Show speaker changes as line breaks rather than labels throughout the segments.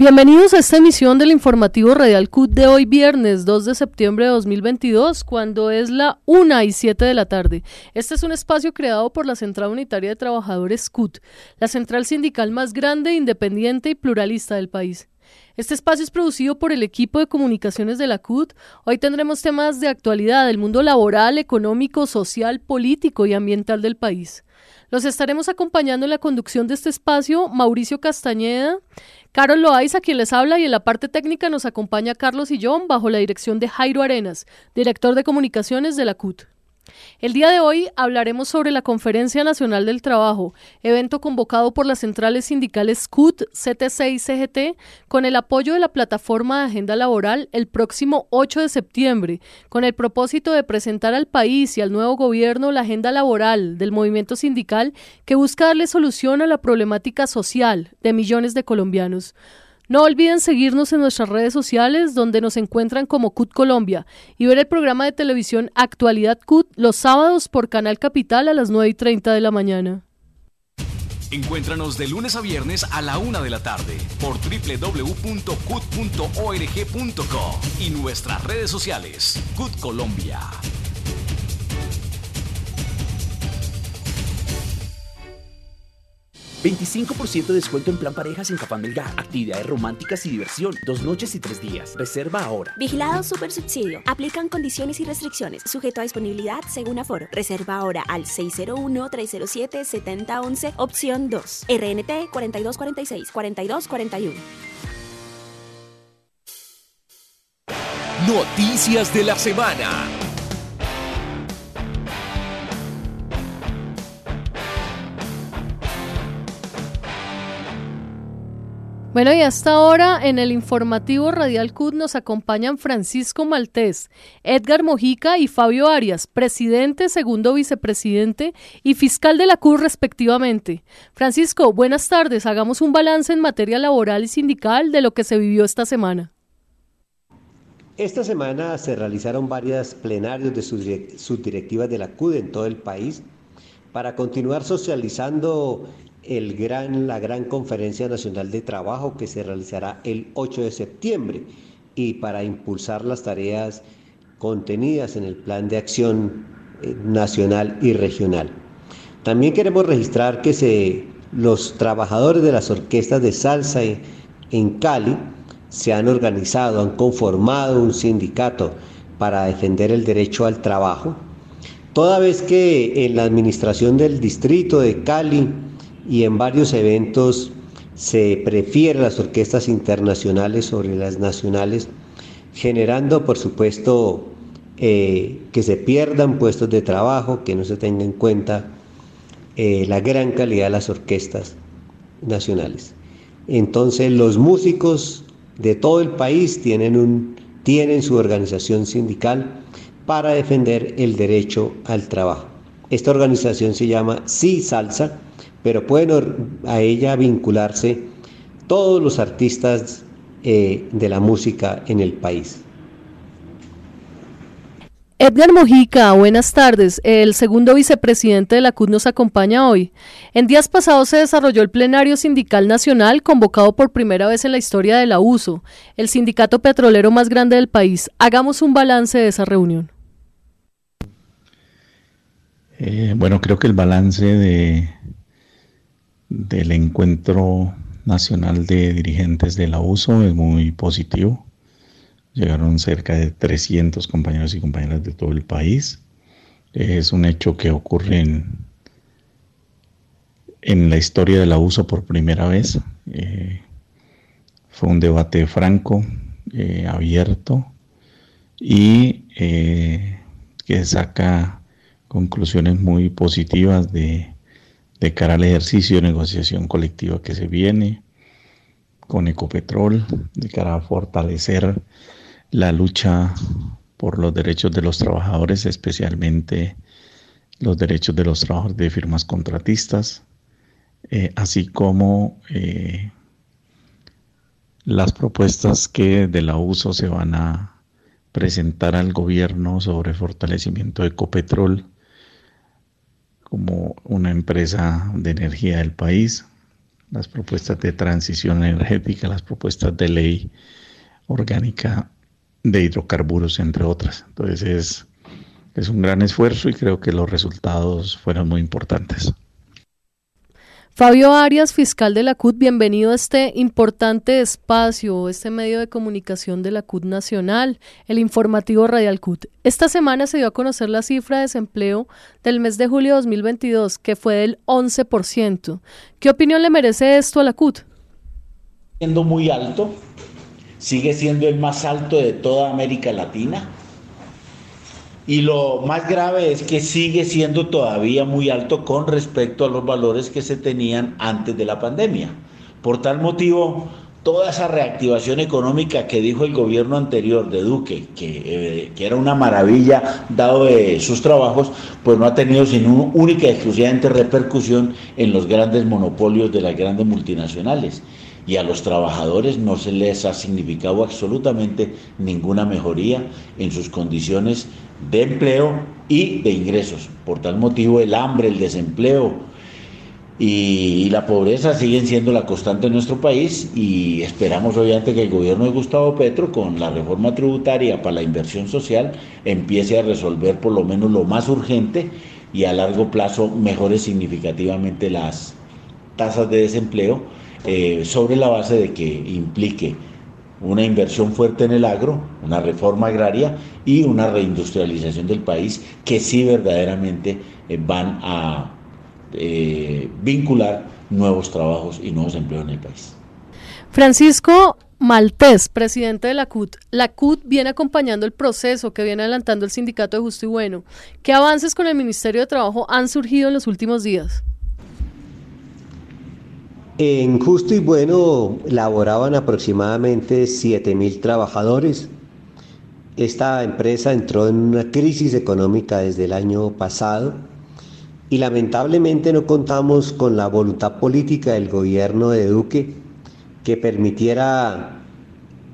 Bienvenidos a esta emisión del informativo Radial CUT de hoy viernes 2 de septiembre de 2022, cuando es la 1 y 7 de la tarde. Este es un espacio creado por la Central Unitaria de Trabajadores CUT, la central sindical más grande, independiente y pluralista del país. Este espacio es producido por el equipo de comunicaciones de la CUT. Hoy tendremos temas de actualidad del mundo laboral, económico, social, político y ambiental del país. Los estaremos acompañando en la conducción de este espacio Mauricio Castañeda, Carol Loaiza, quien les habla, y en la parte técnica nos acompaña Carlos Illón bajo la dirección de Jairo Arenas, director de comunicaciones de la CUT. El día de hoy hablaremos sobre la Conferencia Nacional del Trabajo, evento convocado por las centrales sindicales CUT, CTC y CGT, con el apoyo de la plataforma de agenda laboral el próximo 8 de septiembre, con el propósito de presentar al país y al nuevo gobierno la agenda laboral del movimiento sindical que busca darle solución a la problemática social de millones de colombianos. No olviden seguirnos en nuestras redes sociales donde nos encuentran como CUT Colombia y ver el programa de televisión Actualidad CUT los sábados por Canal Capital a las 9 y 30 de la mañana.
Encuéntranos de lunes a viernes a la una de la tarde por www.cut.org.co y nuestras redes sociales. CUT Colombia.
25% de descuento en plan parejas en Cafán Melgar. Actividades románticas y diversión. Dos noches y tres días. Reserva ahora.
Vigilado Super Subsidio. Aplican condiciones y restricciones. Sujeto a disponibilidad según aforo. Reserva ahora al 601-307-7011, opción 2. RNT 4246-4241.
Noticias de la semana.
Bueno, y hasta ahora en el informativo Radial CUT nos acompañan Francisco Maltés, Edgar Mojica y Fabio Arias, presidente, segundo vicepresidente y fiscal de la CUT respectivamente. Francisco, buenas tardes. Hagamos un balance en materia laboral y sindical de lo que se vivió esta semana.
Esta semana se realizaron varias plenarios de subdirectivas de la CUD en todo el país para continuar socializando el gran, la gran conferencia nacional de trabajo que se realizará el 8 de septiembre y para impulsar las tareas contenidas en el plan de acción eh, nacional y regional. También queremos registrar que se, los trabajadores de las orquestas de salsa en Cali se han organizado, han conformado un sindicato para defender el derecho al trabajo, toda vez que en la administración del distrito de Cali y en varios eventos se prefieren las orquestas internacionales sobre las nacionales, generando por supuesto eh, que se pierdan puestos de trabajo, que no se tenga en cuenta eh, la gran calidad de las orquestas nacionales. Entonces los músicos de todo el país tienen, un, tienen su organización sindical para defender el derecho al trabajo. Esta organización se llama Sí Salsa pero pueden a ella vincularse todos los artistas eh, de la música en el país.
Edgar Mojica, buenas tardes. El segundo vicepresidente de la CUT nos acompaña hoy. En días pasados se desarrolló el plenario sindical nacional convocado por primera vez en la historia de la USO, el sindicato petrolero más grande del país. Hagamos un balance de esa reunión.
Eh, bueno, creo que el balance de, del encuentro nacional de dirigentes de la USO es muy positivo. Llegaron cerca de 300 compañeros y compañeras de todo el país. Es un hecho que ocurre en, la historia de la USO por primera vez. Eh, fue un debate franco, eh, abierto y eh, que saca conclusiones muy positivas de de cara al ejercicio de negociación colectiva que se viene con Ecopetrol, de cara a fortalecer la lucha por los derechos de los trabajadores, especialmente los derechos de los trabajadores de firmas contratistas, eh, así como eh, las propuestas que de la uso se van a presentar al gobierno sobre fortalecimiento de Ecopetrol como una empresa de energía del país, las propuestas de transición energética, las propuestas de ley orgánica de hidrocarburos, entre otras. Entonces es, es un gran esfuerzo y creo que los resultados fueron muy importantes.
Fabio Arias, fiscal de la CUT, bienvenido a este importante espacio, este medio de comunicación de la CUT Nacional, el informativo Radial CUT. Esta semana se dio a conocer la cifra de desempleo del mes de julio de 2022, que fue del 11%. ¿Qué opinión le merece esto a la CUT?
Siendo muy alto, sigue siendo el más alto de toda América Latina y lo más grave es que sigue siendo todavía muy alto con respecto a los valores que se tenían antes de la pandemia. Por tal motivo, toda esa reactivación económica que dijo el gobierno anterior de Duque, que, eh, era una maravilla dado de sus trabajos, pues no ha tenido sino única y exclusivamente repercusión en los grandes monopolios de las grandes multinacionales y a los trabajadores no se les ha significado absolutamente ninguna mejoría en sus condiciones de empleo y de ingresos. Por tal motivo el hambre, el desempleo y, la pobreza siguen siendo la constante en nuestro país y esperamos obviamente que el gobierno de Gustavo Petro con la reforma tributaria para la inversión social empiece a resolver por lo menos lo más urgente y a largo plazo mejore significativamente las tasas de desempleo eh, sobre la base de que implique una inversión fuerte en el agro, una reforma agraria y una reindustrialización del país que sí verdaderamente eh, van a eh, vincular nuevos trabajos y nuevos empleos en el país.
Francisco Maltés, presidente de la CUT. La CUT viene acompañando el proceso que viene adelantando el Sindicato de Justo y Bueno. ¿Qué avances con el Ministerio de Trabajo han surgido en los últimos días?
En Justo y Bueno laboraban aproximadamente 7.000 trabajadores. Esta empresa entró en una crisis económica desde el año pasado y lamentablemente no contamos con la voluntad política del gobierno de Duque que permitiera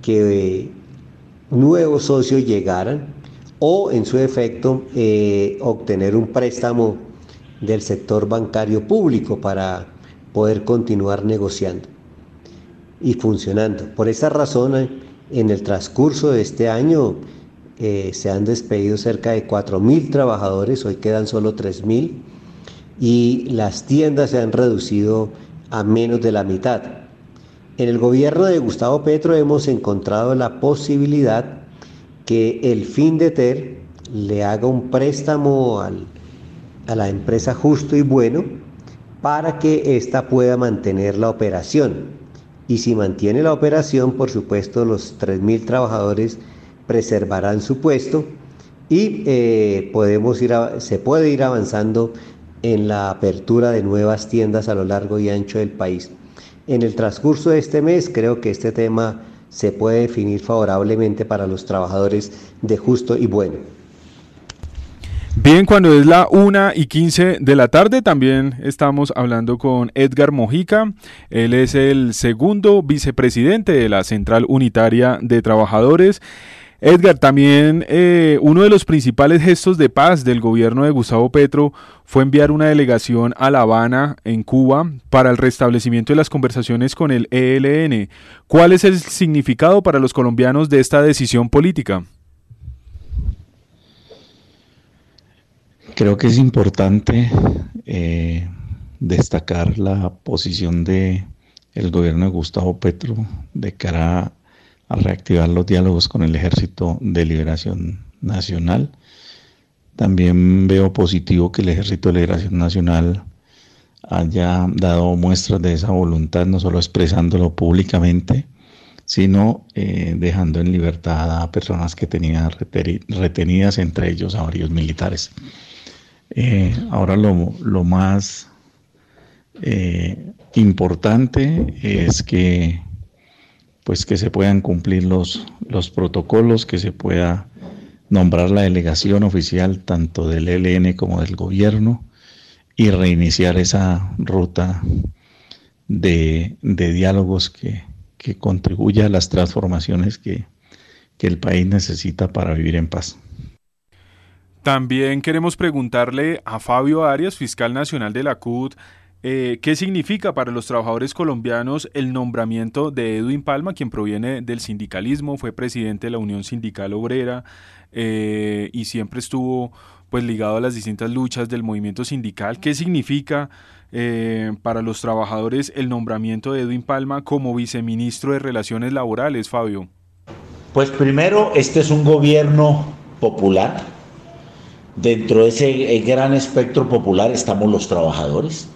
que nuevos socios llegaran o en su efecto eh, obtener un préstamo del sector bancario público para poder continuar negociando y funcionando. Por esa razón, en el transcurso de este año eh, se han despedido cerca de 4.000 trabajadores, hoy quedan solo 3.000 y las tiendas se han reducido a menos de la mitad. En el gobierno de Gustavo Petro hemos encontrado la posibilidad que el FINDETER le haga un préstamo a la empresa justo y bueno para que ésta pueda mantener la operación. Y si mantiene la operación, por supuesto, los 3.000 trabajadores preservarán su puesto y eh, podemos ir se puede ir avanzando en la apertura de nuevas tiendas a lo largo y ancho del país. En el transcurso de este mes creo que este tema se puede definir favorablemente para los trabajadores de justo y bueno.
Bien, cuando es la 1 y 15 de la tarde, también estamos hablando con Edgar Mojica. Él es el segundo vicepresidente de la Central Unitaria de Trabajadores. Edgar, también eh, uno de los principales gestos de paz del gobierno de Gustavo Petro fue enviar una delegación a La Habana, en Cuba, para el restablecimiento de las conversaciones con el ELN. ¿Cuál es el significado para los colombianos de esta decisión política?
Creo que es importante eh, destacar la posición de el gobierno de Gustavo Petro de cara a reactivar los diálogos con el Ejército de Liberación Nacional. También veo positivo que el Ejército de Liberación Nacional haya dado muestras de esa voluntad, no solo expresándolo públicamente, sino eh, dejando en libertad a personas que tenían retenidas, entre ellos a varios militares. Eh, ahora lo, más eh, importante es que pues que se puedan cumplir los, los protocolos, que se pueda nombrar la delegación oficial tanto del ELN como del gobierno y reiniciar esa ruta de, diálogos que, contribuya a las transformaciones que el país necesita para vivir en paz.
También queremos preguntarle a Fabio Arias, fiscal nacional de la CUT, eh, ¿Qué significa para los trabajadores colombianos el nombramiento de Edwin Palma, quien proviene del sindicalismo, fue presidente de la Unión Sindical Obrera eh, y siempre estuvo pues ligado a las distintas luchas del movimiento sindical? ¿Qué significa eh, para los trabajadores el nombramiento de Edwin Palma como viceministro de Relaciones Laborales, Fabio?
Pues primero, este es un gobierno popular. Dentro de ese gran espectro popular estamos los trabajadores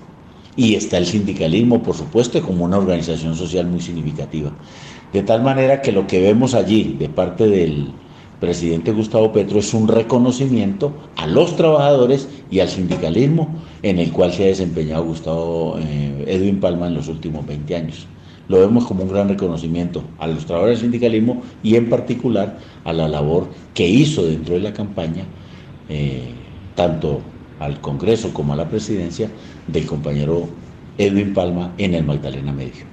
y está el sindicalismo, por supuesto, como una organización social muy significativa. De tal manera que lo que vemos allí de parte del presidente Gustavo Petro es un reconocimiento a los trabajadores y al sindicalismo en el cual se ha desempeñado Gustavo eh, Edwin Palma en los últimos 20 años. Lo vemos como un gran reconocimiento a los trabajadores del sindicalismo y en particular a la labor que hizo dentro de la campaña, eh, tanto al Congreso como a la presidencia del compañero Edwin Palma en el Magdalena Medio.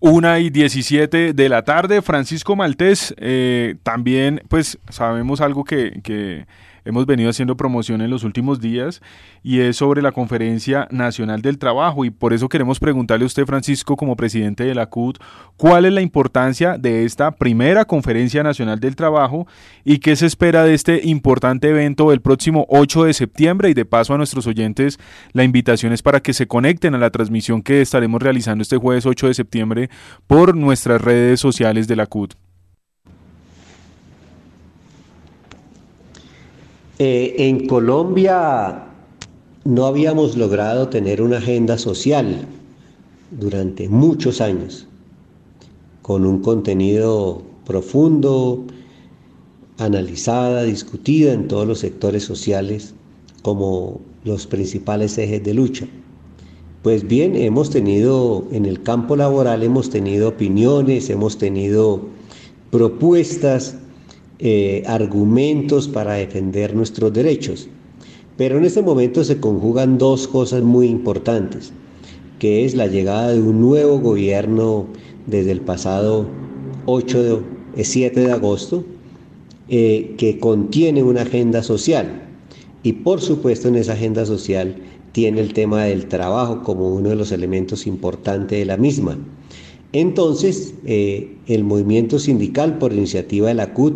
Una y 17 de la tarde, Francisco Maltés, eh, también pues sabemos algo que, que hemos venido haciendo promoción en los últimos días y es sobre la Conferencia Nacional del Trabajo y por eso queremos preguntarle a usted, Francisco, como presidente de la CUT, cuál es la importancia de esta primera Conferencia Nacional del Trabajo y qué se espera de este importante evento el próximo 8 de septiembre y de paso a nuestros oyentes la invitación es para que se conecten a la transmisión que estaremos realizando este jueves 8 de septiembre por nuestras redes sociales de la CUT.
Eh, en Colombia no habíamos logrado tener una agenda social durante muchos años, con un contenido profundo, analizada, discutida en todos los sectores sociales como los principales ejes de lucha. Pues bien, hemos tenido en el campo laboral, hemos tenido opiniones, hemos tenido propuestas eh, argumentos para defender nuestros derechos. Pero en este momento se conjugan dos cosas muy importantes, que es la llegada de un nuevo gobierno desde el pasado 8 de, 7 de agosto, eh, que contiene una agenda social. Y por supuesto en esa agenda social tiene el tema del trabajo como uno de los elementos importantes de la misma. Entonces, eh, el movimiento sindical por iniciativa de la CUT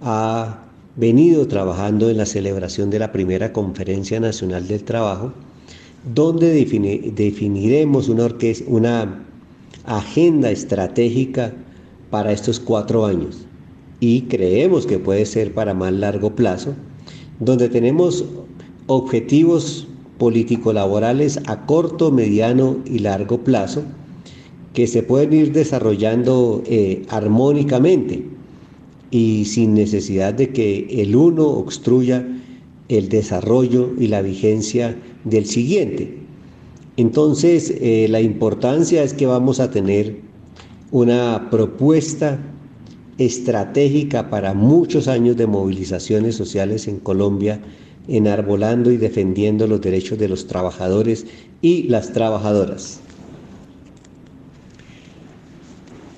ha venido trabajando en la celebración de la primera Conferencia Nacional del Trabajo, donde definiremos una, agenda estratégica para estos cuatro años. Y creemos que puede ser para más largo plazo, donde tenemos objetivos político-laborales a corto, mediano y largo plazo que se pueden ir desarrollando eh, armónicamente y sin necesidad de que el uno obstruya el desarrollo y la vigencia del siguiente. Entonces, eh, la importancia es que vamos a tener una propuesta estratégica para muchos años de movilizaciones sociales en Colombia, enarbolando y defendiendo los derechos de los trabajadores y las trabajadoras.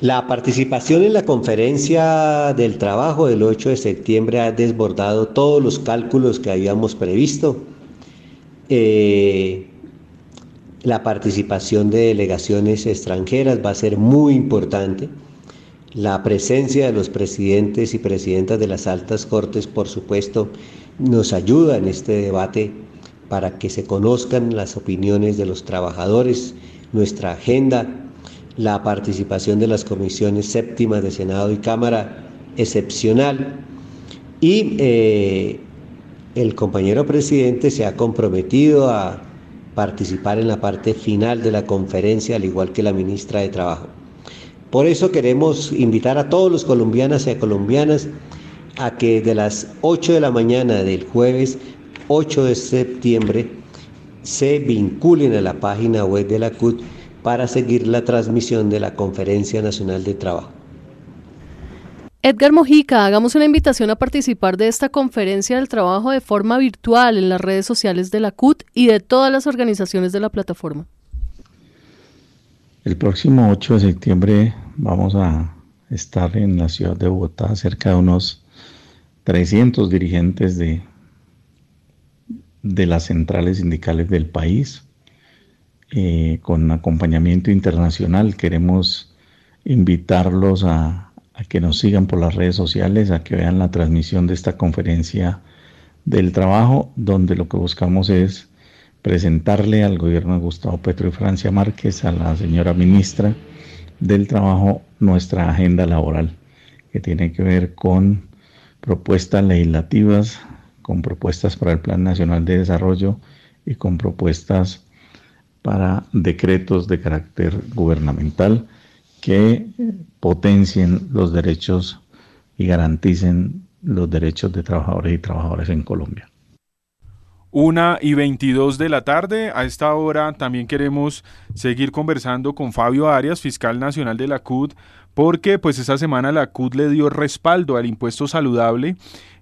La participación en la conferencia del trabajo del 8 de septiembre ha desbordado todos los cálculos que habíamos previsto. Eh, la participación de delegaciones extranjeras va a ser muy importante. La presencia de los presidentes y presidentas de las altas cortes, por supuesto, nos ayuda en este debate para que se conozcan las opiniones de los trabajadores, nuestra agenda la participación de las comisiones séptimas de Senado y Cámara excepcional y eh, el compañero presidente se ha comprometido a participar en la parte final de la conferencia, al igual que la ministra de Trabajo. Por eso queremos invitar a todos los colombianas y colombianas a que de las 8 de la mañana del jueves 8 de septiembre se vinculen a la página web de la CUT para seguir la transmisión de la Conferencia Nacional de Trabajo.
Edgar Mojica, hagamos una invitación a participar de esta conferencia del trabajo de forma virtual en las redes sociales de la CUT y de todas las organizaciones de la plataforma.
El próximo 8 de septiembre vamos a estar en la ciudad de Bogotá, cerca de unos 300 dirigentes de, de las centrales sindicales del país, eh, con acompañamiento internacional. Queremos invitarlos a, que nos sigan por las redes sociales, a que vean la transmisión de esta conferencia del trabajo, donde lo que buscamos es presentarle al gobierno de Gustavo Petro y Francia Márquez, a la señora ministra del Trabajo, nuestra agenda laboral, que tiene que ver con propuestas legislativas, con propuestas para el Plan Nacional de Desarrollo y con propuestas para decretos de carácter gubernamental que potencien los derechos y garanticen los derechos de trabajadores y trabajadoras en Colombia.
Una y 22 de la tarde. A esta hora también queremos seguir conversando con Fabio Arias, fiscal nacional de la CUD, porque pues esta semana la CUD le dio respaldo al impuesto saludable,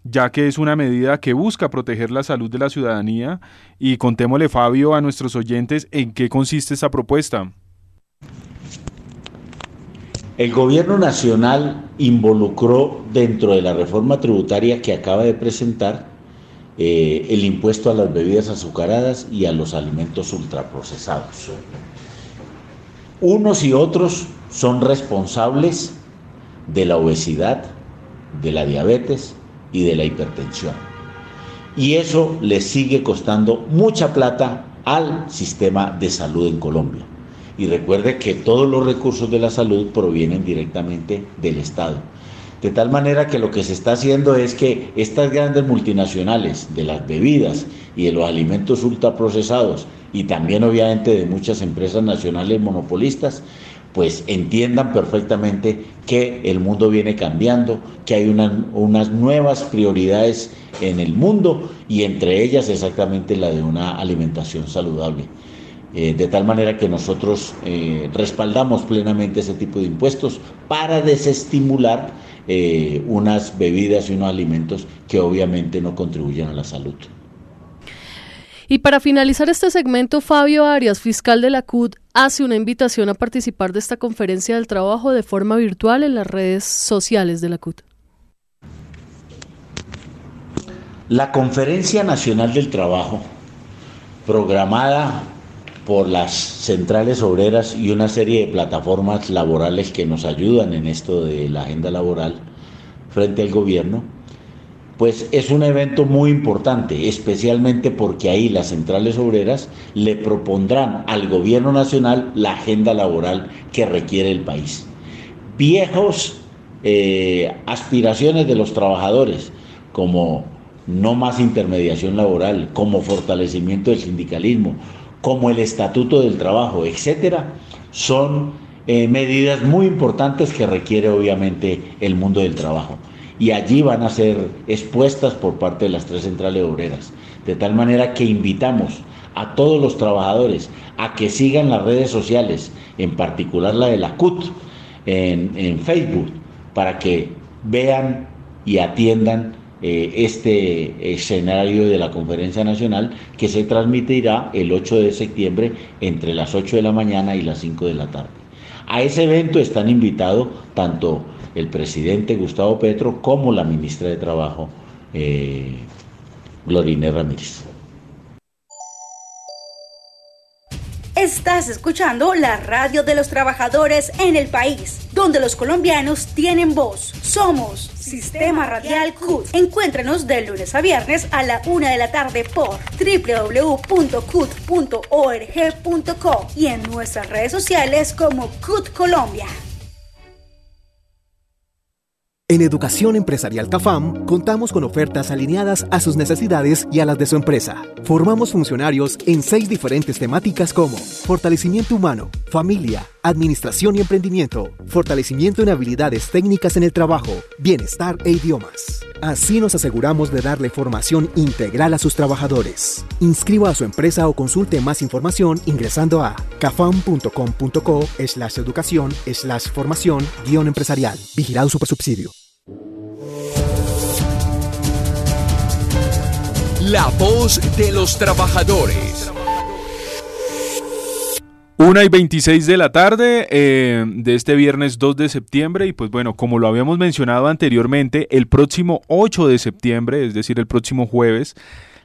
ya que es una medida que busca proteger la salud de la ciudadanía. Y contémosle, Fabio, a nuestros oyentes en qué consiste esta propuesta.
El gobierno nacional involucró dentro de la reforma tributaria que acaba de presentar eh, el impuesto a las bebidas azucaradas y a los alimentos ultraprocesados. Unos y otros son responsables de la obesidad, de la diabetes y de la hipertensión. Y eso le sigue costando mucha plata al sistema de salud en Colombia. Y recuerde que todos los recursos de la salud provienen directamente del Estado. De tal manera que lo que se está haciendo es que estas grandes multinacionales de las bebidas y de los alimentos ultraprocesados y también obviamente de muchas empresas nacionales monopolistas, pues entiendan perfectamente que el mundo viene cambiando, que hay unas nuevas prioridades en el mundo y entre ellas exactamente la de una alimentación saludable. Eh, de tal manera que nosotros eh, respaldamos plenamente ese tipo de impuestos para desestimular eh, unas bebidas y unos alimentos que obviamente no contribuyen a la salud.
Y para finalizar este segmento, Fabio Arias, fiscal de la CUD, hace una invitación a participar de esta conferencia del trabajo de forma virtual en las redes sociales de la CUD.
La Conferencia Nacional del Trabajo, programada por las centrales obreras y una serie de plataformas laborales que nos ayudan en esto de la agenda laboral frente al gobierno, pues es un evento muy importante, especialmente porque ahí las centrales obreras le propondrán al gobierno nacional la agenda laboral que requiere el país. Viejos eh, aspiraciones de los trabajadores, como no más intermediación laboral, como fortalecimiento del sindicalismo, como el Estatuto del Trabajo, etcétera, son eh, medidas muy importantes que requiere obviamente el mundo del trabajo. Y allí van a ser expuestas por parte de las tres centrales obreras. De tal manera que invitamos a todos los trabajadores a que sigan las redes sociales, en particular la de la CUT, en, Facebook, para que vean y atiendan eh, este escenario de la conferencia nacional que se transmitirá el 8 de septiembre entre las 8 de la mañana y las 5 de la tarde. A ese evento están invitados tanto el presidente Gustavo Petro como la ministra de Trabajo, eh, Glorine Ramírez.
Estás escuchando la radio de los trabajadores en el país, donde los colombianos tienen voz. Somos Sistema Radial CUT. Encuéntranos de lunes a viernes a la una de la tarde por www.cut.org.co y en nuestras redes sociales como CUT Colombia.
En Educación Empresarial CAFAM contamos con ofertas alineadas a sus necesidades y a las de su empresa. Formamos funcionarios en seis diferentes temáticas como fortalecimiento humano, familia, administración y emprendimiento, fortalecimiento en habilidades técnicas en el trabajo, bienestar e idiomas. Así nos aseguramos de darle formación integral a sus trabajadores. Inscriba a su empresa o consulte más información ingresando a cafam.com.co slash educación slash formación guion empresarial. Vigilado.
La voz de los trabajadores.
Una y 26 de la tarde eh, de este viernes 2 de septiembre y pues bueno, como lo habíamos mencionado anteriormente, el próximo 8 de septiembre, es decir, el próximo jueves,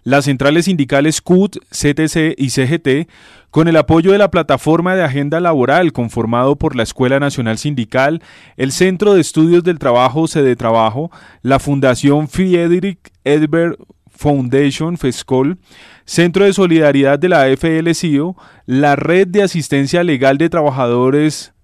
las centrales sindicales CUT, CTC y CGT, con el apoyo de la plataforma de agenda laboral conformado por la Escuela Nacional Sindical, el Centro de Estudios del Trabajo, Sede Trabajo, la Fundación Friedrich Edberg Foundation, FESCOL, Centro de Solidaridad de la FLCIO, la Red de Asistencia Legal de Trabajadores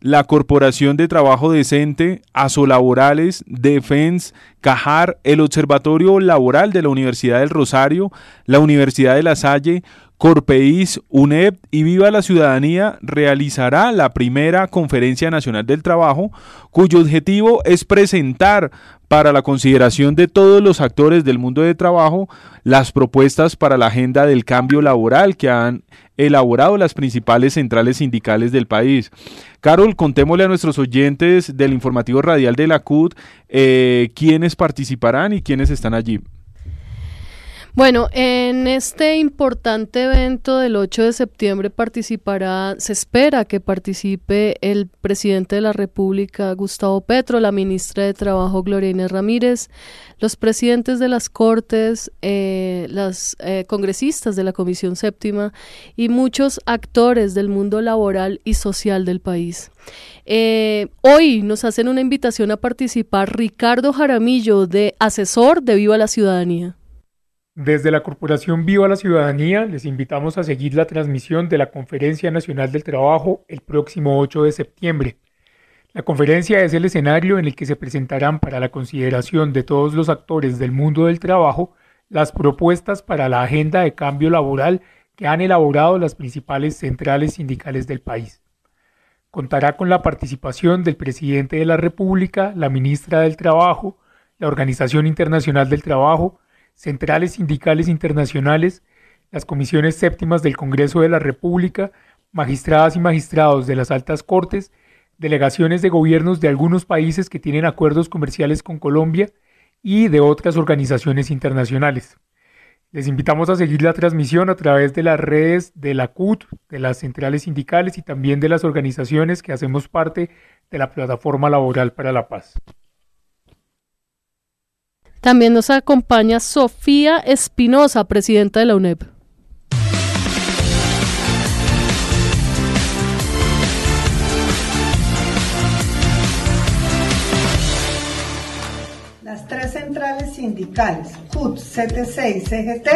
la Corporación de Trabajo Decente, Asolaborales, Defense, Cajar, el Observatorio Laboral de la Universidad del Rosario, la Universidad de La Salle, Corpeís, UNEP y Viva la Ciudadanía realizará la primera Conferencia Nacional del Trabajo, cuyo objetivo es presentar para la consideración de todos los actores del mundo de trabajo las propuestas para la agenda del cambio laboral que han elaborado las principales centrales sindicales del país. Carol, contémosle a nuestros oyentes del informativo radial de la CUT eh, quiénes participarán y quiénes están allí.
Bueno, en este importante evento del 8 de septiembre participará, se espera que participe el presidente de la República, Gustavo Petro, la ministra de Trabajo, Gloria Inés Ramírez, los presidentes de las Cortes, eh, las eh, congresistas de la Comisión Séptima y muchos actores del mundo laboral y social del país. Eh, hoy nos hacen una invitación a participar Ricardo Jaramillo, de asesor de Viva la Ciudadanía.
Desde la Corporación Viva la Ciudadanía les invitamos a seguir la transmisión de la Conferencia Nacional del Trabajo el próximo 8 de septiembre. La conferencia es el escenario en el que se presentarán para la consideración de todos los actores del mundo del trabajo las propuestas para la agenda de cambio laboral que han elaborado las principales centrales sindicales del país. Contará con la participación del presidente de la República, la ministra del Trabajo, la Organización Internacional del Trabajo, centrales sindicales internacionales, las comisiones séptimas del Congreso de la República, magistradas y magistrados de las altas cortes, delegaciones de gobiernos de algunos países que tienen acuerdos comerciales con Colombia y de otras organizaciones internacionales. Les invitamos a seguir la transmisión a través de las redes de la CUT, de las centrales sindicales y también de las organizaciones que hacemos parte de la Plataforma Laboral para la Paz.
También nos acompaña Sofía Espinosa, presidenta de la UNEP.
Las tres centrales sindicales, CUT, CTC y CGT,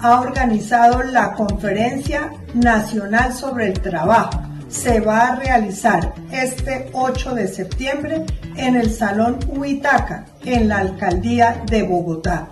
ha organizado la Conferencia Nacional sobre el Trabajo se va a realizar este 8 de septiembre en el Salón Huitaca, en la Alcaldía de Bogotá.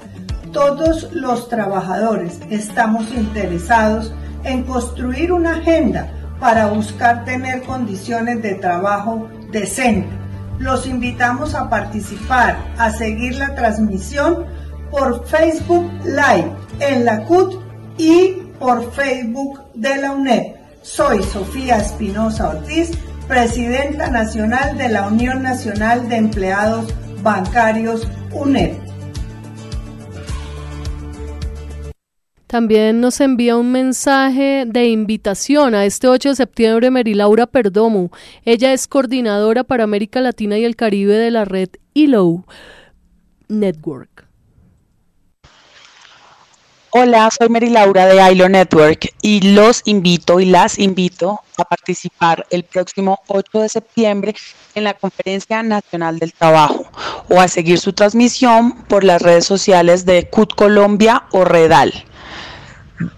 Todos los trabajadores estamos interesados en construir una agenda para buscar tener condiciones de trabajo decentes. Los invitamos a participar, a seguir la transmisión por Facebook Live en la CUT y por Facebook de la UNED. Soy Sofía Espinosa Ortiz, presidenta nacional de la Unión Nacional de Empleados Bancarios UNED.
También nos envía un mensaje de invitación a este 8 de septiembre Mary Laura Perdomo. Ella es coordinadora para América Latina y el Caribe de la red ILO Network.
Hola, soy Mary Laura de ILO Network y los invito y las invito a participar el próximo 8 de septiembre en la Conferencia Nacional del Trabajo o a seguir su transmisión por las redes sociales de CUT Colombia o Redal.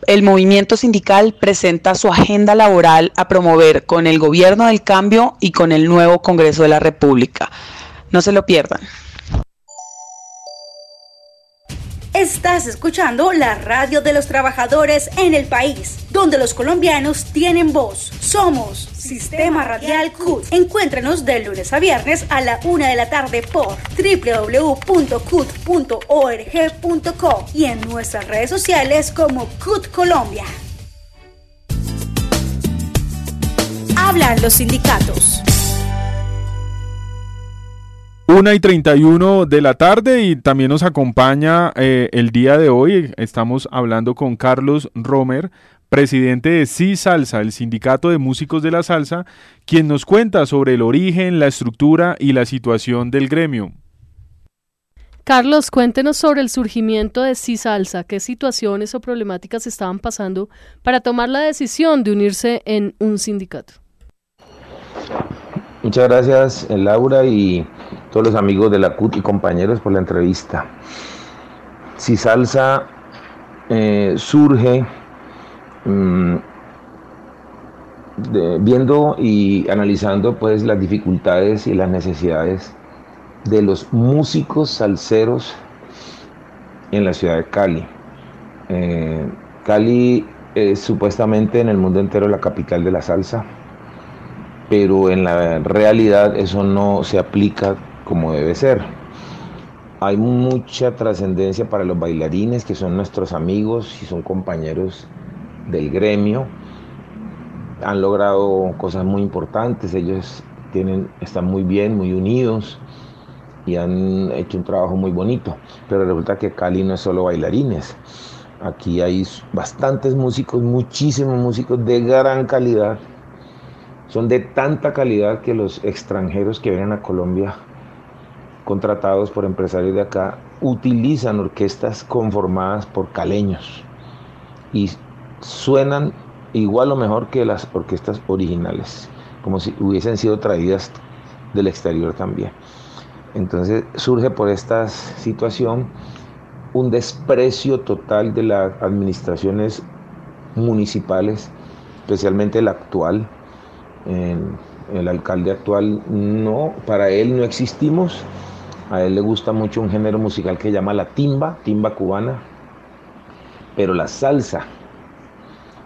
El movimiento sindical presenta su agenda laboral a promover con el Gobierno del Cambio y con el nuevo Congreso de la República. No se lo pierdan.
Estás escuchando la radio de los trabajadores en el país, donde los colombianos tienen voz. Somos Sistema Radial CUT. Encuéntranos de lunes a viernes a la una de la tarde por www.cut.org.co y en nuestras redes sociales como CUT Colombia. Hablan los sindicatos.
Una y 31 de la tarde y también nos acompaña eh, el día de hoy. Estamos hablando con Carlos Romer, presidente de Sí Salsa, el sindicato de músicos de la salsa, quien nos cuenta sobre el origen, la estructura y la situación del gremio.
Carlos, cuéntenos sobre el surgimiento de Sí Salsa, qué situaciones o problemáticas estaban pasando para tomar la decisión de unirse en un sindicato.
Muchas gracias, Laura, y todos los amigos de la CUT y compañeros por la entrevista. Si Salsa eh, surge mm, viendo y analizando pues las dificultades y las necesidades de los músicos salseros en la ciudad de Cali. Eh, Cali es supuestamente en el mundo entero la capital de la salsa, pero en la realidad eso no se aplica como debe ser. Hay mucha trascendencia para los bailarines que son nuestros amigos y son compañeros del gremio. Han logrado cosas muy importantes, ellos tienen, están muy bien, muy unidos y han hecho un trabajo muy bonito. Pero resulta que Cali no es solo bailarines. Aquí hay bastantes músicos, muchísimos músicos de gran calidad. Son de tanta calidad que los extranjeros que vienen a Colombia contratados por empresarios de acá, utilizan orquestas conformadas por caleños y suenan igual o mejor que las orquestas originales, como si hubiesen sido traídas del exterior también. Entonces surge por esta situación un desprecio total de las administraciones municipales, especialmente la actual. El alcalde actual no, para él no existimos, a él le gusta mucho un género musical que llama la timba, timba cubana, pero la salsa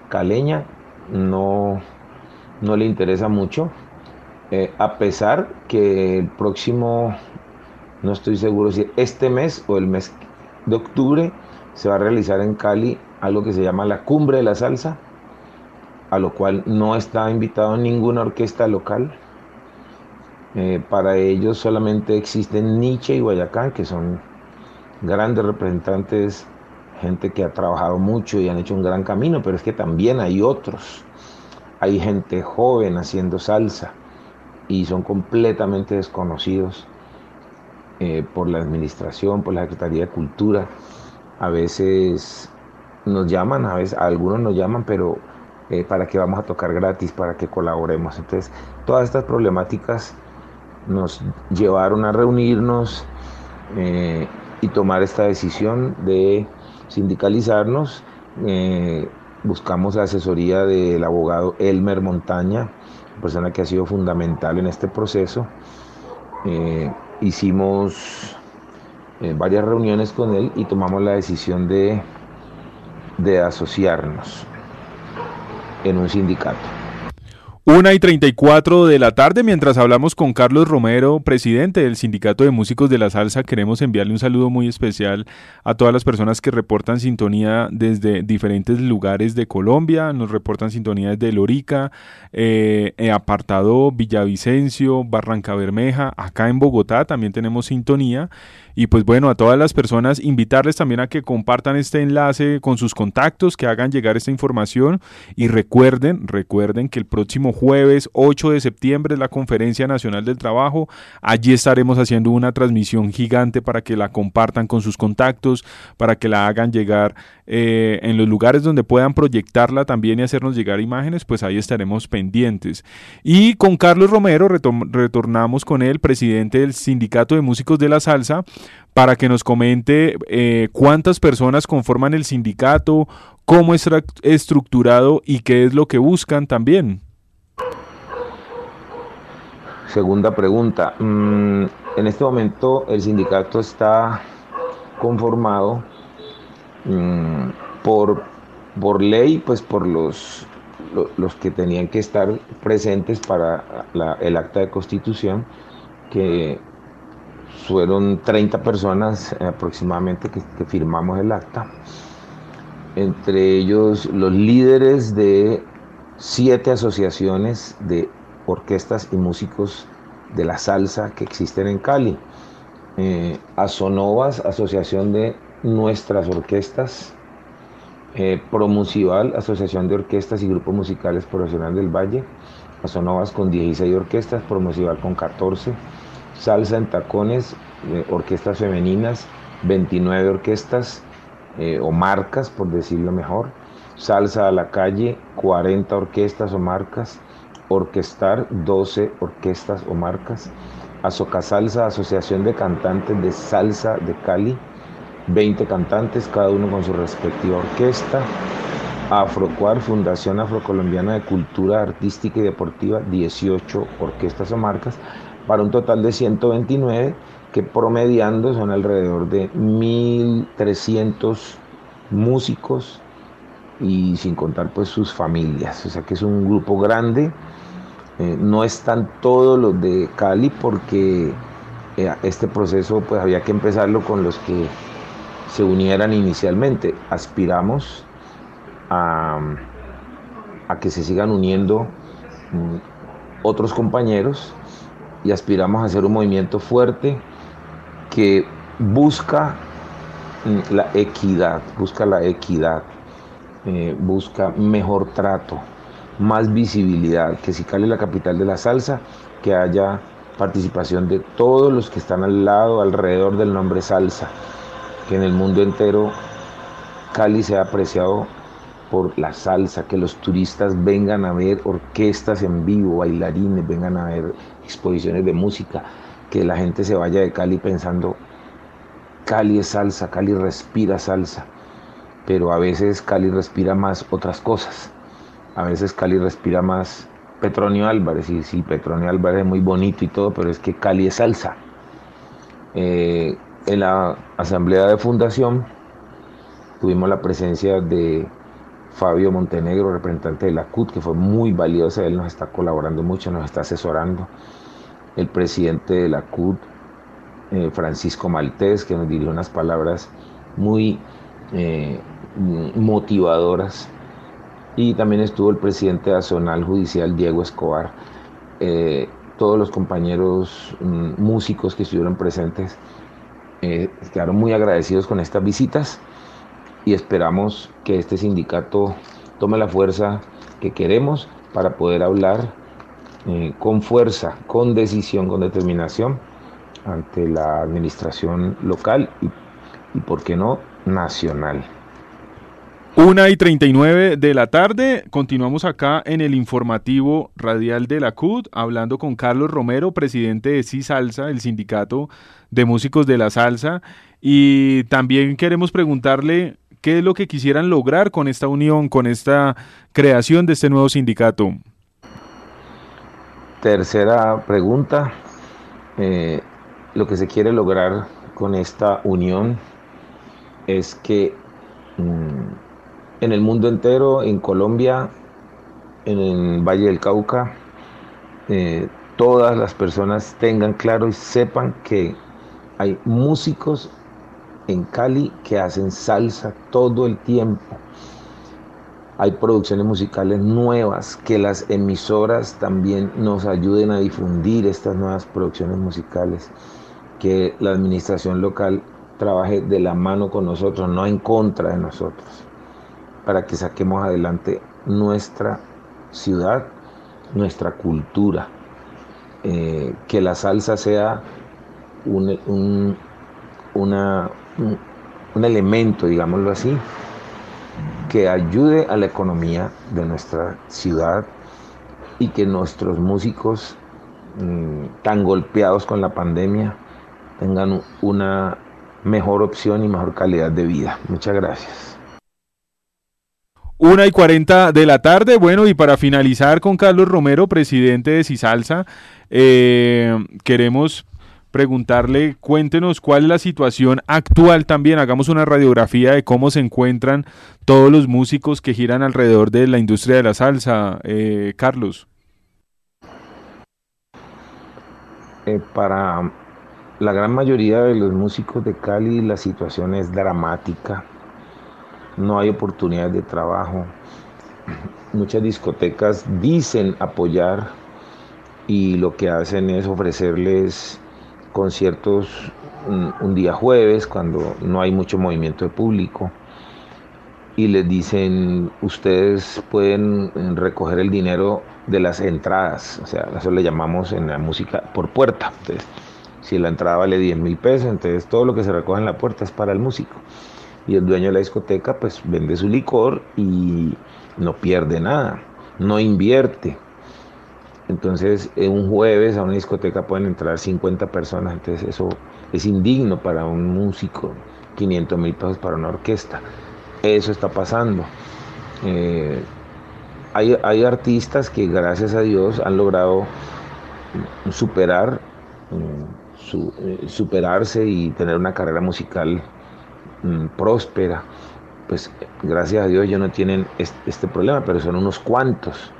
caleña no, no le interesa mucho, eh, a pesar que el próximo, no estoy seguro si este mes o el mes de octubre, se va a realizar en Cali algo que se llama la cumbre de la salsa, a lo cual no está invitado ninguna orquesta local eh, para ellos solamente existen Nietzsche y Guayacán, que son grandes representantes, gente que ha trabajado mucho y han hecho un gran camino, pero es que también hay otros. Hay gente joven haciendo salsa y son completamente desconocidos eh, por la administración, por la Secretaría de Cultura. A veces nos llaman, a veces algunos nos llaman, pero eh, para que vamos a tocar gratis, para que colaboremos. Entonces, todas estas problemáticas nos llevaron a reunirnos eh, y tomar esta decisión de sindicalizarnos. Eh, buscamos la asesoría del abogado Elmer Montaña, persona que ha sido fundamental en este proceso. Hicimos varias reuniones con él y tomamos la decisión de, de asociarnos en un sindicato.
Una y 34 de la tarde, mientras hablamos con Carlos Romero, presidente del Sindicato de Músicos de la Salsa, queremos enviarle un saludo muy especial a todas las personas que reportan sintonía desde diferentes lugares de Colombia, nos reportan sintonía desde Lorica, eh, eh, Apartado, Villavicencio, Barranca Bermeja, acá en Bogotá también tenemos sintonía. Y pues bueno, a todas las personas invitarles también a que compartan este enlace con sus contactos, que hagan llegar esta información. Y recuerden, recuerden que el próximo jueves 8 de septiembre es la Conferencia Nacional del Trabajo. Allí estaremos haciendo una transmisión gigante para que la compartan con sus contactos, para que la hagan llegar eh, en los lugares donde puedan proyectarla también y hacernos llegar imágenes, pues ahí estaremos pendientes. Y con Carlos Romero retornamos con él, presidente del Sindicato de Músicos de la Salsa, para que nos comente eh, cuántas personas conforman el sindicato, cómo es estructurado y qué es lo que buscan también.
Segunda pregunta. Mm, en este momento el sindicato está conformado mm, por, por ley, pues por los, los que tenían que estar presentes para el acta de constitución, que fueron 30 personas aproximadamente que, que firmamos el acta, entre ellos los líderes de siete asociaciones de orquestas y músicos de la salsa que existen en Cali. Eh, Asonovas, Asociación de Nuestras Orquestas, eh, Promusival, Asociación de Orquestas y Grupos Musicales Profesionales del Valle, Asonovas con 16 orquestas, Promusival con 14, Salsa en Tacones, eh, orquestas femeninas, 29 orquestas eh, o marcas, por decirlo mejor, Salsa a la calle, 40 orquestas o marcas, Orquestar, 12 orquestas o marcas, Azoca Salsa, Asociación de Cantantes de Salsa de Cali, 20 cantantes, cada uno con su respectiva orquesta. Afrocuar, Fundación Afrocolombiana de Cultura Artística y Deportiva, 18 orquestas o marcas, para un total de 129 que promediando son alrededor de 1.300 músicos y sin contar pues sus familias. O sea que es un grupo grande. Eh, no están todos los de Cali porque eh, este proceso pues había que empezarlo con los que se unieran inicialmente. Aspiramos a, que se sigan uniendo mm, otros compañeros y aspiramos a hacer un movimiento fuerte que busca mm, la equidad, busca la equidad, eh, busca mejor trato, más visibilidad, que si Cali la capital de la salsa, que haya participación de todos los que están al lado, alrededor del nombre salsa que en el mundo entero Cali sea apreciado por la salsa, que los turistas vengan a ver orquestas en vivo, bailarines, vengan a ver exposiciones de música, que la gente se vaya de Cali pensando, Cali es salsa, Cali respira salsa, pero a veces Cali respira más otras cosas, a veces Cali respira más Petronio Álvarez, y sí, Petronio Álvarez es muy bonito y todo, pero es que Cali es salsa. Eh, en la asamblea de fundación tuvimos la presencia de Fabio Montenegro, representante de la CUT, que fue muy valiosa, él nos está colaborando mucho, nos está asesorando. El presidente de la CUT, eh, Francisco Maltés, que nos dirigió unas palabras muy eh, motivadoras. Y también estuvo el presidente Zonal Judicial, Diego Escobar. Eh, todos los compañeros mm, músicos que estuvieron presentes eh, quedaron muy agradecidos con estas visitas y esperamos que este sindicato tome la fuerza que queremos para poder hablar eh, con fuerza, con decisión, con determinación ante la administración local y, y por qué no, nacional.
Una y 39 de la tarde, continuamos acá en el informativo radial de la CUD, hablando con Carlos Romero, presidente de CISALSA, el sindicato de músicos de la salsa, y también queremos preguntarle qué es lo que quisieran lograr con esta unión, con esta creación de este nuevo sindicato.
Tercera pregunta, eh, lo que se quiere lograr con esta unión es que... Mm, en el mundo entero, en Colombia, en el Valle del Cauca, eh, todas las personas tengan claro y sepan que hay músicos en Cali que hacen salsa todo el tiempo. Hay producciones musicales nuevas, que las emisoras también nos ayuden a difundir estas nuevas producciones musicales, que la administración local trabaje de la mano con nosotros, no en contra de nosotros para que saquemos adelante nuestra ciudad, nuestra cultura. Eh, que la salsa sea un, una, un, elemento, digámoslo así, que ayude a la economía de nuestra ciudad y que nuestros músicos mm, tan golpeados con la pandemia tengan una mejor opción y mejor calidad de vida. Muchas gracias.
Una y cuarenta de la tarde. Bueno, y para finalizar con Carlos Romero, presidente de Cisalsa, eh, queremos preguntarle, cuéntenos cuál es la situación actual también, hagamos una radiografía de cómo se encuentran todos los músicos que giran alrededor de la industria de la salsa. Eh, Carlos.
Eh, para la gran mayoría de los músicos de Cali la situación es dramática no hay oportunidades de trabajo. Muchas discotecas dicen apoyar y lo que hacen es ofrecerles conciertos un, día jueves cuando no hay mucho movimiento de público y les dicen ustedes pueden recoger el dinero de las entradas, o sea, eso le llamamos en la música por puerta. Entonces, si la entrada vale 10 mil pesos, entonces todo lo que se recoge en la puerta es para el músico. Y el dueño de la discoteca pues vende su licor y no pierde nada, no invierte. Entonces, un jueves a una discoteca pueden entrar 50 personas, entonces eso es indigno para un músico, 500 mil pesos para una orquesta. Eso está pasando. Eh, hay, artistas que gracias a Dios han logrado superar, mm, eh, superarse y tener una carrera musical mm, próspera. Pues gracias a Dios ya no tienen este, problema, pero son unos cuantos.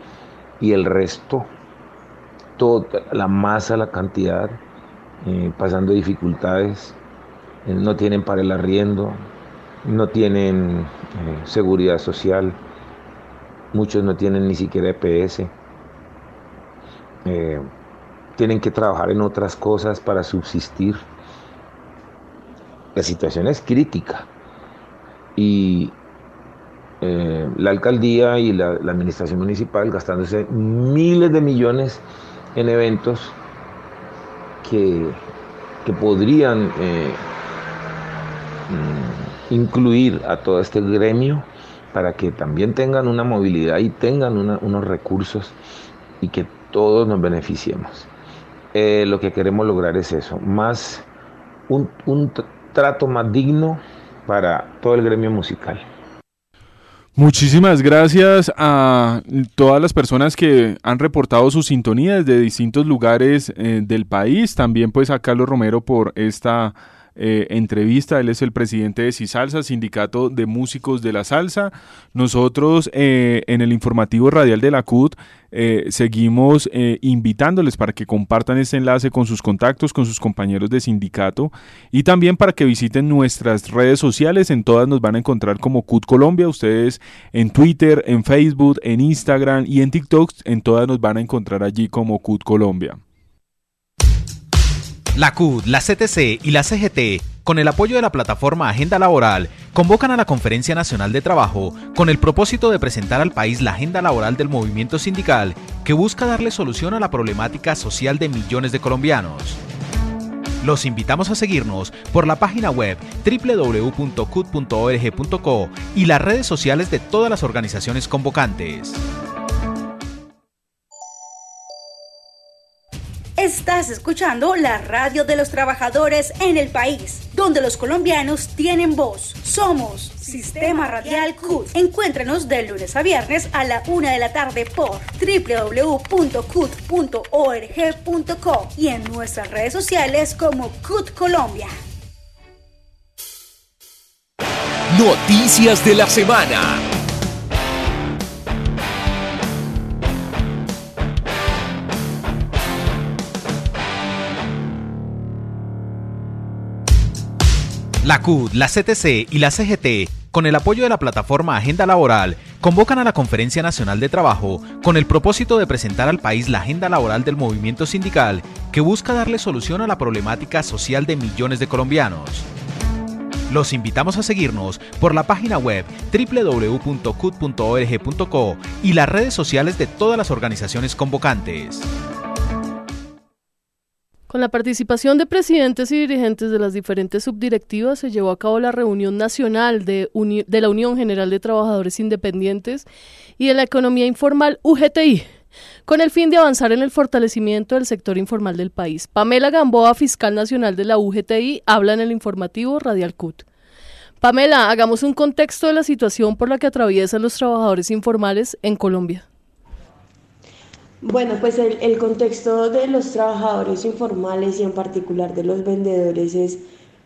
Y el resto, toda la masa, la cantidad, eh, pasando dificultades, eh, no tienen para el arriendo, no tienen seguridad social muchos no tienen ni siquiera EPS, eh, tienen que trabajar en otras cosas para subsistir. La situación es crítica y eh, la alcaldía y la, administración municipal gastándose miles de millones en eventos que, que podrían eh, mm, incluir a todo este gremio para que también tengan una movilidad y tengan unos recursos y que todos nos beneficiemos. Eh, lo que queremos lograr es eso, más un, un trato más digno para todo el gremio musical.
Muchísimas gracias a todas las personas que han reportado su sintonía desde distintos lugares eh, del país. También pues a Carlos Romero por esta eh, entrevista. Él es el presidente de CISALSA, Sindicato de Músicos de la Salsa. Nosotros eh, en el informativo radial de la CUT eh, seguimos invitándoles para que compartan este enlace con sus contactos, con sus compañeros de sindicato y también para que visiten nuestras redes sociales. En todas nos van a encontrar como CUT Colombia. Ustedes en Twitter, en Facebook, en Instagram y en TikTok, en todas nos van a encontrar allí como CUT Colombia.
La CUD, la CTC y la CGT, con el apoyo de la plataforma Agenda Laboral, convocan a la Conferencia Nacional de Trabajo con el propósito de presentar al país la agenda laboral del movimiento sindical que busca darle solución a la problemática social de millones de colombianos. Los invitamos a seguirnos por la página web www.cud.org.co y las redes sociales de todas las organizaciones convocantes.
Estás escuchando la radio de los trabajadores en el país, donde los colombianos tienen voz. Somos Sistema Radial CUT. Encuéntranos de lunes a viernes a la una de la tarde por www.cut.org.co y en nuestras redes sociales como CUT Colombia.
Noticias de la semana.
La CUD, la CTC y la CGT, con el apoyo de la plataforma Agenda Laboral, convocan a la Conferencia Nacional de Trabajo con el propósito de presentar al país la agenda laboral del movimiento sindical que busca darle solución a la problemática social de millones de colombianos. Los invitamos a seguirnos por la página web www.cud.org.co y las redes sociales de todas las organizaciones convocantes.
Con la participación de presidentes y dirigentes de las diferentes subdirectivas se llevó a cabo la reunión nacional de, la Unión General de Trabajadores Independientes y de la Economía Informal UGTI, con el fin de avanzar en el fortalecimiento del sector informal del país. Pamela Gamboa, fiscal nacional de la UGTI, habla en el informativo Radial CUT. Pamela, hagamos un contexto de la situación por la que atraviesan los trabajadores informales en Colombia.
Bueno, pues el, contexto de los trabajadores informales y en particular de los vendedores es,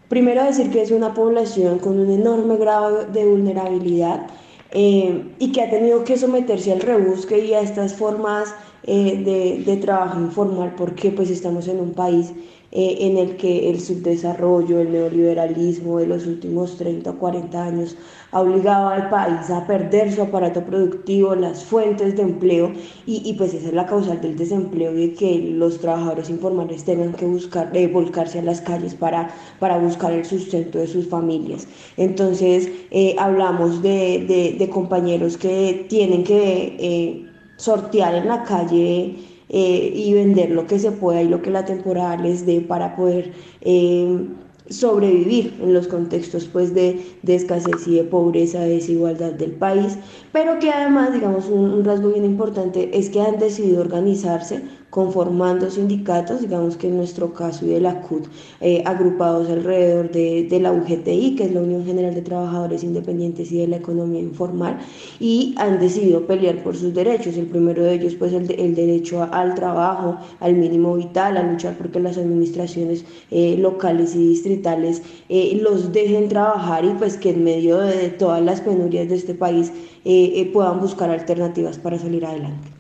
primero decir que es una población con un enorme grado de vulnerabilidad eh, y que ha tenido que someterse al rebusque y a estas formas eh, de, trabajo informal porque pues estamos en un país eh, en el que el subdesarrollo, el neoliberalismo de los últimos 30 o 40 años ha obligado al país a perder su aparato productivo, las fuentes de empleo y, pues esa es la causal del desempleo y que los trabajadores informales tengan que buscar, eh, volcarse a las calles para, para buscar el sustento de sus familias. Entonces eh, hablamos de, de, compañeros que tienen que eh, sortear en la calle y vender lo que se pueda y lo que la temporada les dé para poder sobrevivir en los contextos pues de, escasez y de pobreza, de desigualdad del país, pero que además, digamos, un, rasgo bien importante es que han decidido organizarse conformando sindicatos, digamos que en nuestro caso y de la CUT, eh, agrupados alrededor de, de, la UGTI, que es la Unión General de Trabajadores Independientes y de la Economía Informal, y han decidido pelear por sus derechos. El primero de ellos, pues el, el derecho al trabajo, al mínimo vital, a luchar porque las administraciones eh, locales y distritales eh, los dejen trabajar y pues que en medio de todas las penurias de este país puedan buscar alternativas para salir adelante.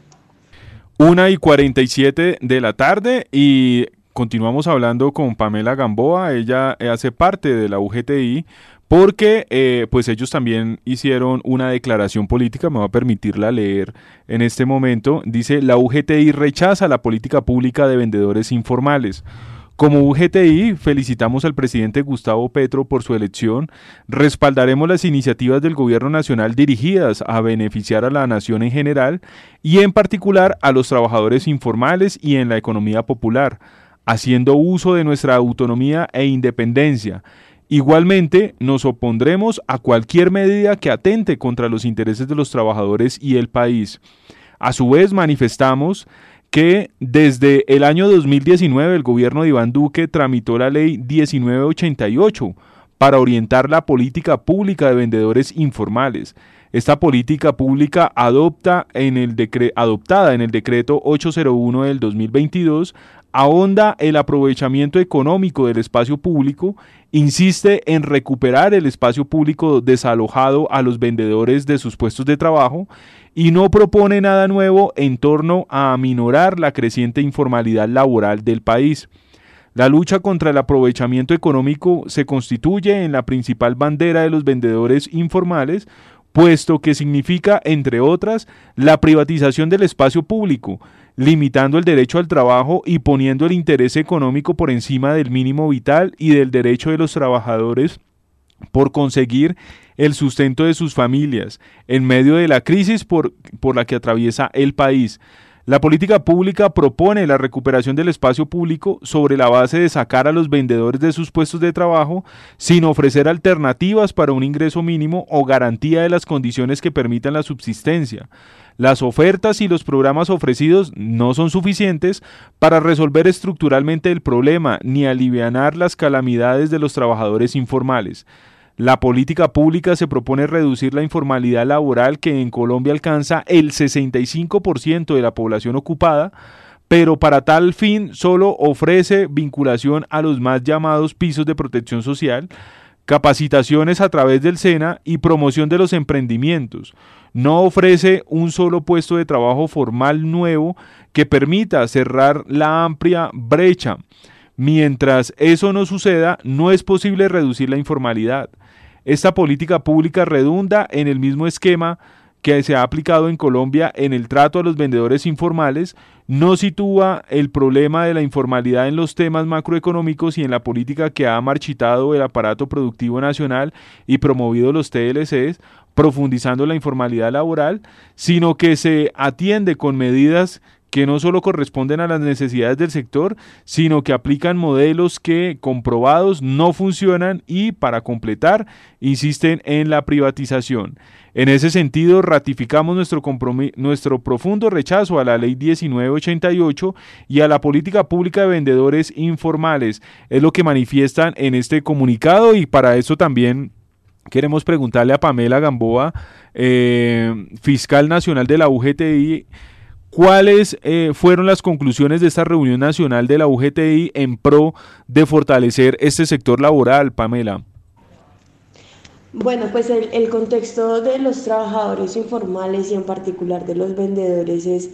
Una y 47 de la tarde y continuamos hablando con Pamela Gamboa. Ella hace parte de la UGTI porque eh, pues ellos también hicieron una declaración política, me va a permitirla leer en este momento. Dice, la UGTI rechaza la política pública de vendedores informales. Como UGTI, felicitamos al presidente Gustavo Petro por su elección, respaldaremos las iniciativas del gobierno nacional dirigidas a beneficiar a la nación en general y en particular a los trabajadores informales y en la economía popular, haciendo uso de nuestra autonomía e independencia. Igualmente, nos opondremos a cualquier medida que atente contra los intereses de los trabajadores y el país. A su vez, manifestamos que desde el año 2019 el gobierno de Iván Duque tramitó la ley 1988 para orientar la política pública de vendedores informales. Esta política pública adopta en el adoptada en el decreto 801 del 2022 ahonda el aprovechamiento económico del espacio público, insiste en recuperar el espacio público desalojado a los vendedores de sus puestos de trabajo y no propone nada nuevo en torno a aminorar la creciente informalidad laboral del país. La lucha contra el aprovechamiento económico se constituye en la principal bandera de los vendedores informales, puesto que significa, entre otras, la privatización del espacio público, limitando el derecho al trabajo y poniendo el interés económico por encima del mínimo vital y del derecho de los trabajadores por conseguir el sustento de sus familias en medio de la crisis por, por la que atraviesa el país. La política pública propone la recuperación del espacio público sobre la base de sacar a los vendedores de sus puestos de trabajo sin ofrecer alternativas para un ingreso mínimo o garantía de las condiciones que permitan la subsistencia. Las ofertas y los programas ofrecidos no son suficientes para resolver estructuralmente el problema ni aliviar las calamidades de los trabajadores informales. La política pública se propone reducir la informalidad laboral que en Colombia alcanza el 65% de la población ocupada, pero para tal fin solo ofrece vinculación a los más llamados pisos de protección social, capacitaciones a través del SENA y promoción de los emprendimientos. No ofrece un solo puesto de trabajo formal nuevo que permita cerrar la amplia brecha. Mientras eso no suceda, no es posible reducir la informalidad. Esta política pública redunda en el mismo esquema que se ha aplicado en Colombia en el trato a los vendedores informales, no sitúa el problema de la informalidad en los temas macroeconómicos y en la política que ha marchitado el aparato productivo nacional y promovido los TLCs, profundizando la informalidad laboral, sino que se atiende con medidas que no solo corresponden a las necesidades del sector, sino que aplican modelos que comprobados no funcionan y, para completar, insisten en la privatización. En ese sentido, ratificamos nuestro, nuestro profundo rechazo a la Ley 1988 y a la política pública de vendedores informales. Es lo que manifiestan en este comunicado y para eso también queremos preguntarle a Pamela Gamboa, eh, fiscal nacional de la UGTI, ¿Cuáles eh, fueron las conclusiones de esta reunión nacional de la UGTI en pro de fortalecer este sector laboral, Pamela?
Bueno, pues el, contexto de los trabajadores informales y en particular de los vendedores es,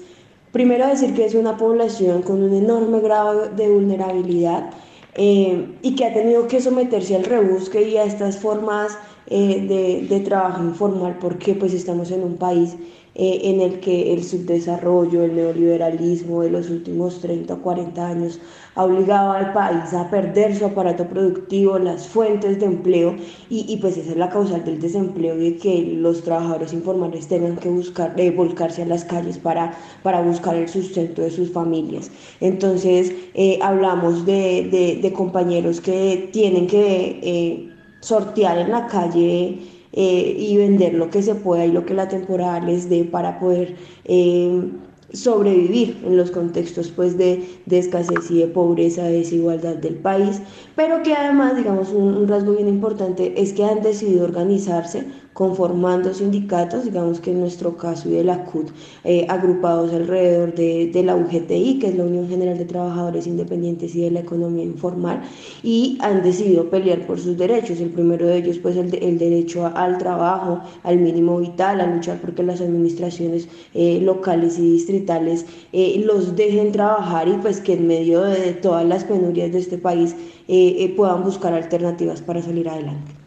primero decir que es una población con un enorme grado de vulnerabilidad eh, y que ha tenido que someterse al rebusque y a estas formas eh, de, de, trabajo informal porque pues estamos en un país eh, en el que el subdesarrollo, el neoliberalismo de los últimos 30 o 40 años ha obligado al país a perder su aparato productivo, las fuentes de empleo y, y pues esa es la causal del desempleo y de que los trabajadores informales tengan que buscar, eh, volcarse a las calles para, para buscar el sustento de sus familias. Entonces eh, hablamos de, de, de, compañeros que tienen que eh, sortear en la calle eh, y vender lo que se pueda y lo que la temporada les dé para poder eh, sobrevivir en los contextos pues de, de, escasez y de pobreza, de desigualdad del país, pero que además, digamos, un, un rasgo bien importante es que han decidido organizarse conformando sindicatos, digamos que en nuestro caso y de la CUT, eh, agrupados alrededor de, la UGTI, que es la Unión General de Trabajadores Independientes y de la Economía Informal, y han decidido pelear por sus derechos. El primero de ellos, pues el, el derecho al trabajo, al mínimo vital, a luchar porque las administraciones eh, locales y distritales eh, los dejen trabajar y pues que en medio de todas las penurias de este país puedan buscar alternativas para salir adelante.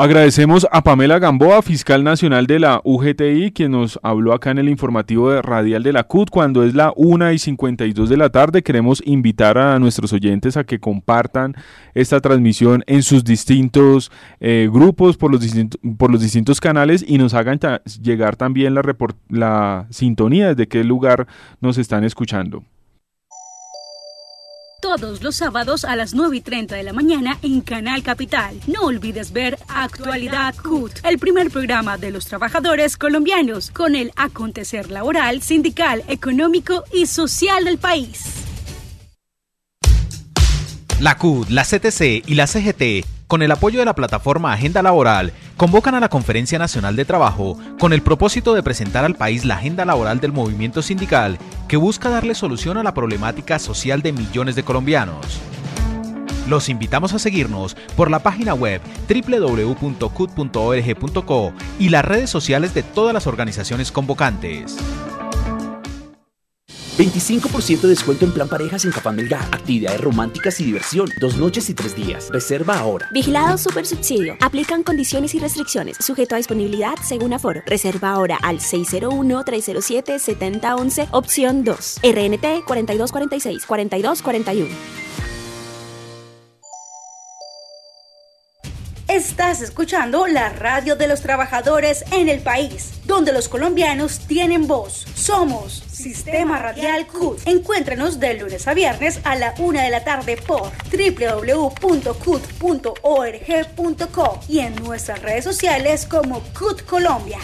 Agradecemos a Pamela Gamboa, fiscal nacional de la UGTI, quien nos habló acá en el informativo de radial de la CUT cuando es la 1 y 52 de la tarde. Queremos invitar a nuestros oyentes a que compartan esta transmisión en sus distintos eh, grupos, por los, distintos, por los distintos canales y nos hagan llegar también la, la sintonía desde qué lugar nos están escuchando
todos los sábados a las 9 y 30 de la mañana en Canal Capital. No olvides ver Actualidad CUT, el primer programa de los trabajadores colombianos con el acontecer laboral, sindical, económico y social del país.
La CUT, la CTC y la CGT con el apoyo de la plataforma Agenda Laboral, convocan a la Conferencia Nacional de Trabajo con el propósito de presentar al país la agenda laboral del movimiento sindical que busca darle solución a la problemática social de millones de colombianos. Los invitamos a seguirnos por la página web www.cut.org.co y las redes sociales de todas las organizaciones convocantes.
25% de descuento en plan parejas en Cafán Melgar. Actividades románticas y diversión. Dos noches y tres días. Reserva ahora.
Vigilado Super Subsidio. Aplican condiciones y restricciones. Sujeto a disponibilidad según aforo. Reserva ahora al 601-307-7011, opción 2. RNT 4246-4241.
Estás escuchando la radio de los trabajadores en el país, donde los colombianos tienen voz. Somos Sistema Radial CUT. Encuéntranos de lunes a viernes a la una de la tarde por www.cut.org.co y en nuestras redes sociales como CUT Colombia.